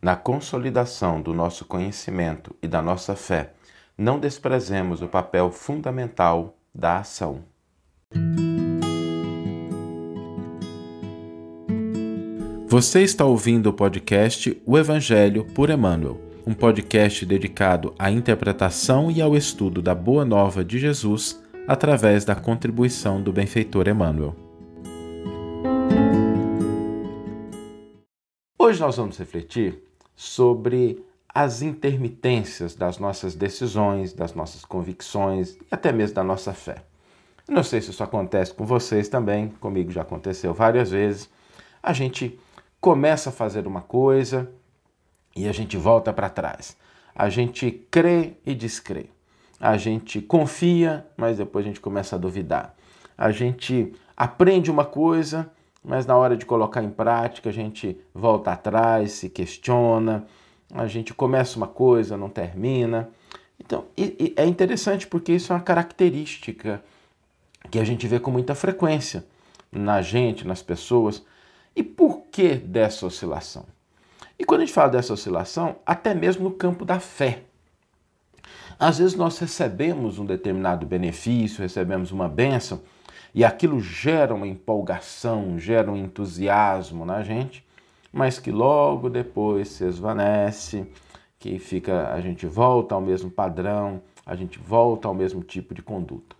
Na consolidação do nosso conhecimento e da nossa fé, não desprezemos o papel fundamental da ação. Você está ouvindo o podcast O Evangelho por Emmanuel, um podcast dedicado à interpretação e ao estudo da Boa Nova de Jesus através da contribuição do benfeitor Emmanuel. Hoje nós vamos refletir sobre as intermitências das nossas decisões, das nossas convicções e até mesmo da nossa fé. Não sei se isso acontece com vocês também, comigo já aconteceu várias vezes. A gente começa a fazer uma coisa e a gente volta para trás. A gente crê e descrê. A gente confia, mas depois a gente começa a duvidar. A gente aprende uma coisa, mas na hora de colocar em prática a gente volta atrás, se questiona, a gente começa uma coisa, não termina. Então, e, e é interessante porque isso é uma característica que a gente vê com muita frequência na gente, nas pessoas. E por que dessa oscilação? E quando a gente fala dessa oscilação, até mesmo no campo da fé. Às vezes nós recebemos um determinado benefício, recebemos uma bênção, e aquilo gera uma empolgação, gera um entusiasmo na gente, mas que logo depois se esvanece, que fica a gente volta ao mesmo padrão, a gente volta ao mesmo tipo de conduta.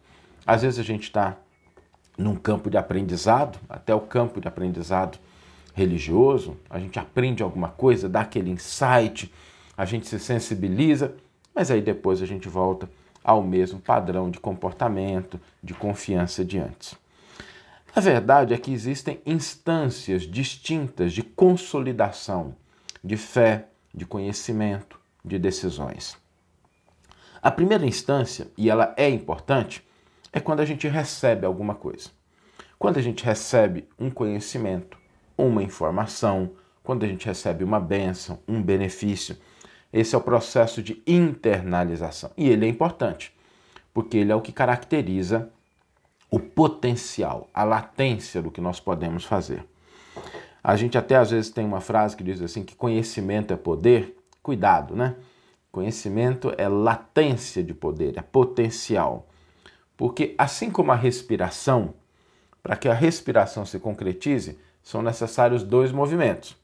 Às vezes a gente está num campo de aprendizado, até o campo de aprendizado religioso, a gente aprende alguma coisa, dá aquele insight, a gente se sensibiliza, mas aí depois a gente volta ao mesmo padrão de comportamento, de confiança de antes. A verdade é que existem instâncias distintas de consolidação de fé, de conhecimento, de decisões. A primeira instância, e ela é importante, é quando a gente recebe alguma coisa. Quando a gente recebe um conhecimento, uma informação, quando a gente recebe uma bênção, um benefício. Esse é o processo de internalização. E ele é importante, porque ele é o que caracteriza o potencial, a latência do que nós podemos fazer. A gente até às vezes tem uma frase que diz assim que conhecimento é poder. Cuidado, né? Conhecimento é latência de poder, é potencial. Porque assim como a respiração, para que a respiração se concretize, são necessários dois movimentos: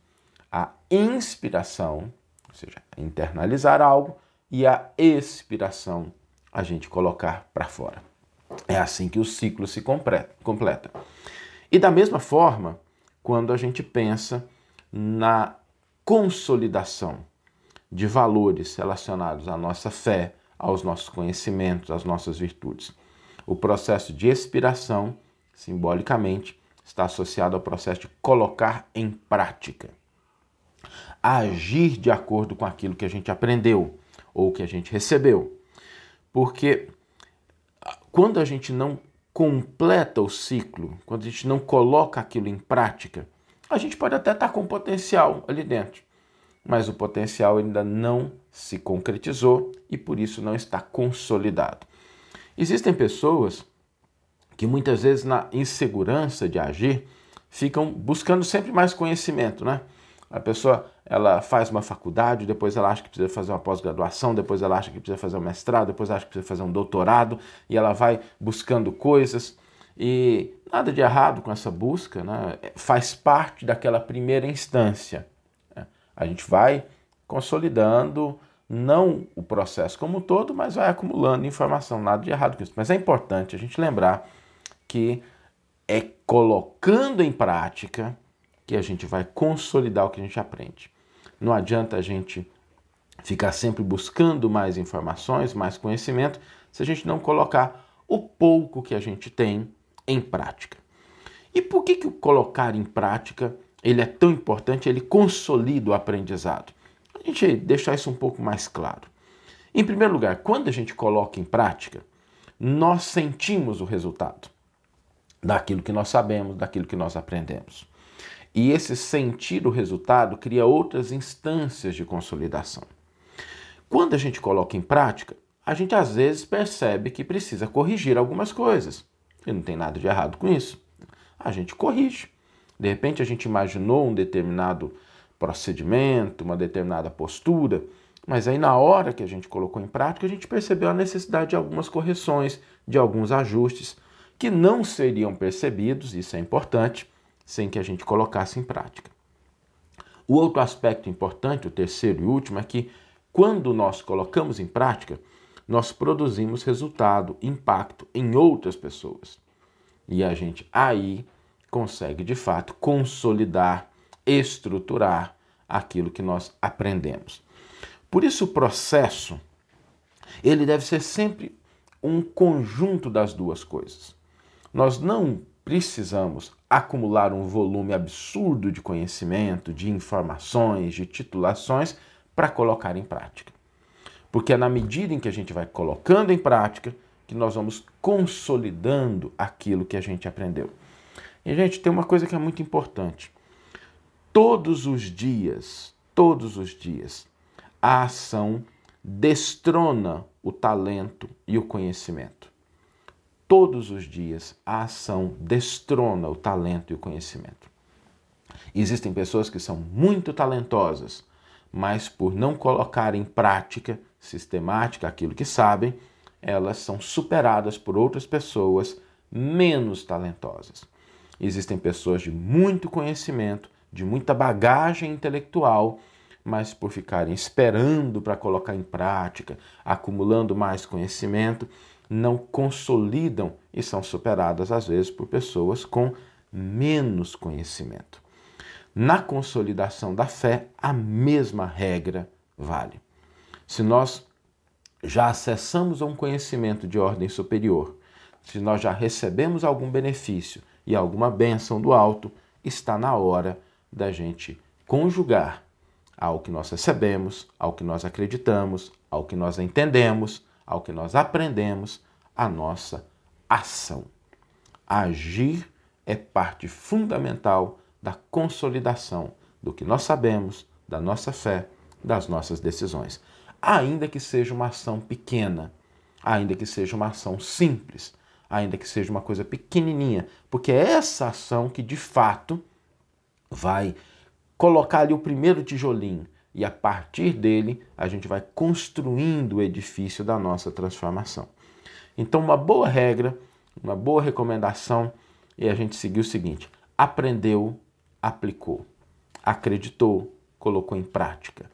a inspiração, ou seja, internalizar algo, e a expiração, a gente colocar para fora. É assim que o ciclo se completa. E da mesma forma, quando a gente pensa na consolidação de valores relacionados à nossa fé, aos nossos conhecimentos, às nossas virtudes. O processo de expiração, simbolicamente, está associado ao processo de colocar em prática. Agir de acordo com aquilo que a gente aprendeu ou que a gente recebeu. Porque quando a gente não completa o ciclo, quando a gente não coloca aquilo em prática, a gente pode até estar com potencial ali dentro, mas o potencial ainda não se concretizou e por isso não está consolidado. Existem pessoas que muitas vezes na insegurança de agir ficam buscando sempre mais conhecimento, né? A pessoa ela faz uma faculdade, depois ela acha que precisa fazer uma pós-graduação, depois ela acha que precisa fazer um mestrado, depois acha que precisa fazer um doutorado e ela vai buscando coisas e nada de errado com essa busca, né? faz parte daquela primeira instância. Né? A gente vai consolidando não o processo como um todo, mas vai acumulando informação, nada de errado com isso. Mas é importante a gente lembrar que é colocando em prática que a gente vai consolidar o que a gente aprende. Não adianta a gente ficar sempre buscando mais informações, mais conhecimento, se a gente não colocar o pouco que a gente tem em prática. E por que, que o colocar em prática ele é tão importante, ele consolida o aprendizado? A gente deixar isso um pouco mais claro. Em primeiro lugar, quando a gente coloca em prática, nós sentimos o resultado daquilo que nós sabemos, daquilo que nós aprendemos. E esse sentir o resultado cria outras instâncias de consolidação. Quando a gente coloca em prática, a gente às vezes percebe que precisa corrigir algumas coisas. E não tem nada de errado com isso. A gente corrige. De repente a gente imaginou um determinado procedimento, uma determinada postura, mas aí na hora que a gente colocou em prática, a gente percebeu a necessidade de algumas correções, de alguns ajustes que não seriam percebidos, isso é importante, sem que a gente colocasse em prática. O outro aspecto importante, o terceiro e último, é que quando nós colocamos em prática, nós produzimos resultado, impacto em outras pessoas. E a gente aí consegue de fato consolidar, estruturar aquilo que nós aprendemos. Por isso o processo ele deve ser sempre um conjunto das duas coisas. Nós não precisamos acumular um volume absurdo de conhecimento, de informações, de titulações para colocar em prática. Porque é na medida em que a gente vai colocando em prática que nós vamos consolidando aquilo que a gente aprendeu. E, gente, tem uma coisa que é muito importante. Todos os dias, todos os dias, a ação destrona o talento e o conhecimento. Todos os dias a ação destrona o talento e o conhecimento. Existem pessoas que são muito talentosas, mas por não colocar em prática sistemática aquilo que sabem, elas são superadas por outras pessoas menos talentosas. Existem pessoas de muito conhecimento, de muita bagagem intelectual, mas por ficarem esperando para colocar em prática, acumulando mais conhecimento, não consolidam e são superadas às vezes por pessoas com menos conhecimento. Na consolidação da fé, a mesma regra vale. Se nós já acessamos um conhecimento de ordem superior, se nós já recebemos algum benefício e alguma bênção do alto, está na hora da gente conjugar ao que nós recebemos, ao que nós acreditamos, ao que nós entendemos, ao que nós aprendemos, a nossa ação. Agir é parte fundamental da consolidação do que nós sabemos, da nossa fé, das nossas decisões. Ainda que seja uma ação pequena, ainda que seja uma ação simples, ainda que seja uma coisa pequenininha, porque é essa ação que de fato vai colocar ali o primeiro tijolinho e a partir dele a gente vai construindo o edifício da nossa transformação. Então, uma boa regra, uma boa recomendação é a gente seguir o seguinte: aprendeu, aplicou, acreditou, colocou em prática,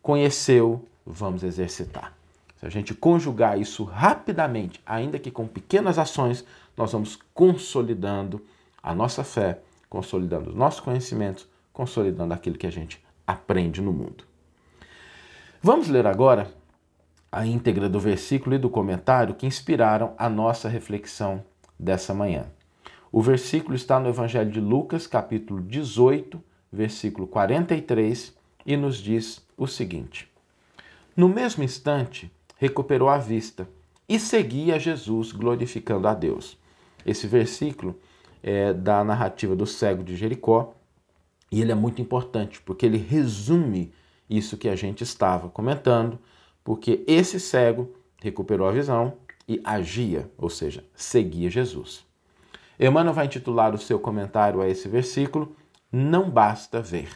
conheceu, vamos exercitar. Se a gente conjugar isso rapidamente, ainda que com pequenas ações, nós vamos consolidando a nossa fé, consolidando os nossos conhecimentos, consolidando aquilo que a gente aprende no mundo. Vamos ler agora a íntegra do versículo e do comentário que inspiraram a nossa reflexão dessa manhã. O versículo está no Evangelho de Lucas, capítulo 18, versículo 43, e nos diz o seguinte: No mesmo instante, recuperou a vista e seguia Jesus, glorificando a Deus. Esse versículo é da narrativa do cego de Jericó e ele é muito importante porque ele resume isso que a gente estava comentando, porque esse cego recuperou a visão e agia, ou seja, seguia Jesus. Emmanuel vai intitular o seu comentário a esse versículo: Não basta ver.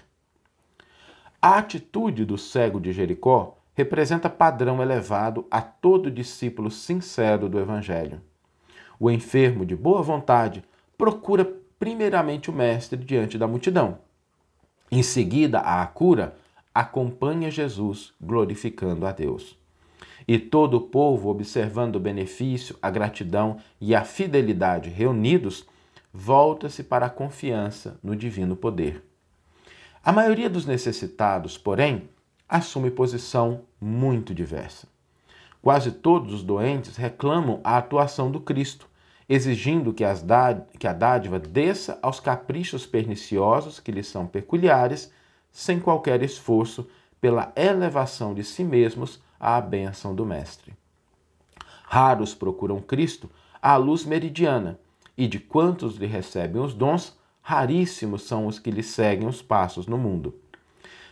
A atitude do cego de Jericó representa padrão elevado a todo discípulo sincero do Evangelho. O enfermo de boa vontade procura primeiramente o Mestre diante da multidão. Em seguida, a cura acompanha Jesus glorificando a Deus. E todo o povo, observando o benefício, a gratidão e a fidelidade reunidos, volta-se para a confiança no divino poder. A maioria dos necessitados, porém, assume posição muito diversa. Quase todos os doentes reclamam a atuação do Cristo, exigindo que, que a dádiva desça aos caprichos perniciosos que lhes são peculiares, sem qualquer esforço pela elevação de si mesmos à bênção do Mestre. Raros procuram Cristo à luz meridiana, e de quantos lhe recebem os dons, raríssimos são os que lhe seguem os passos no mundo.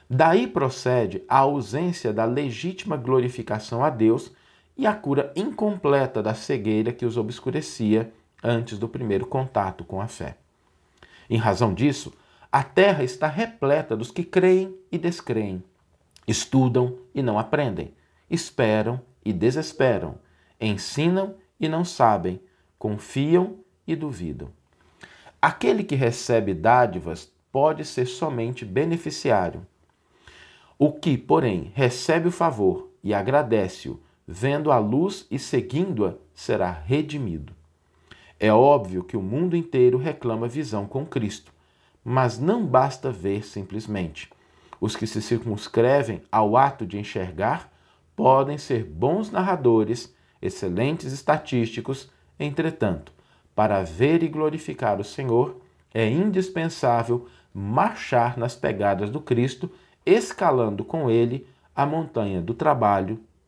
Daí procede a ausência da legítima glorificação a Deus e a cura incompleta da cegueira que os obscurecia antes do primeiro contato com a fé. Em razão disso, A terra está repleta dos que creem e descreem, estudam e não aprendem, esperam e desesperam, ensinam e não sabem, confiam e duvidam. Aquele que recebe dádivas pode ser somente beneficiário. O que, porém, recebe o favor e agradece-o, vendo a luz e seguindo-a, será redimido. É óbvio que o mundo inteiro reclama visão com Cristo mas não basta ver simplesmente. Os que se circunscrevem ao ato de enxergar podem ser bons narradores, excelentes estatísticos, entretanto, para ver e glorificar o Senhor, é indispensável marchar nas pegadas do Cristo, escalando com ele a montanha do trabalho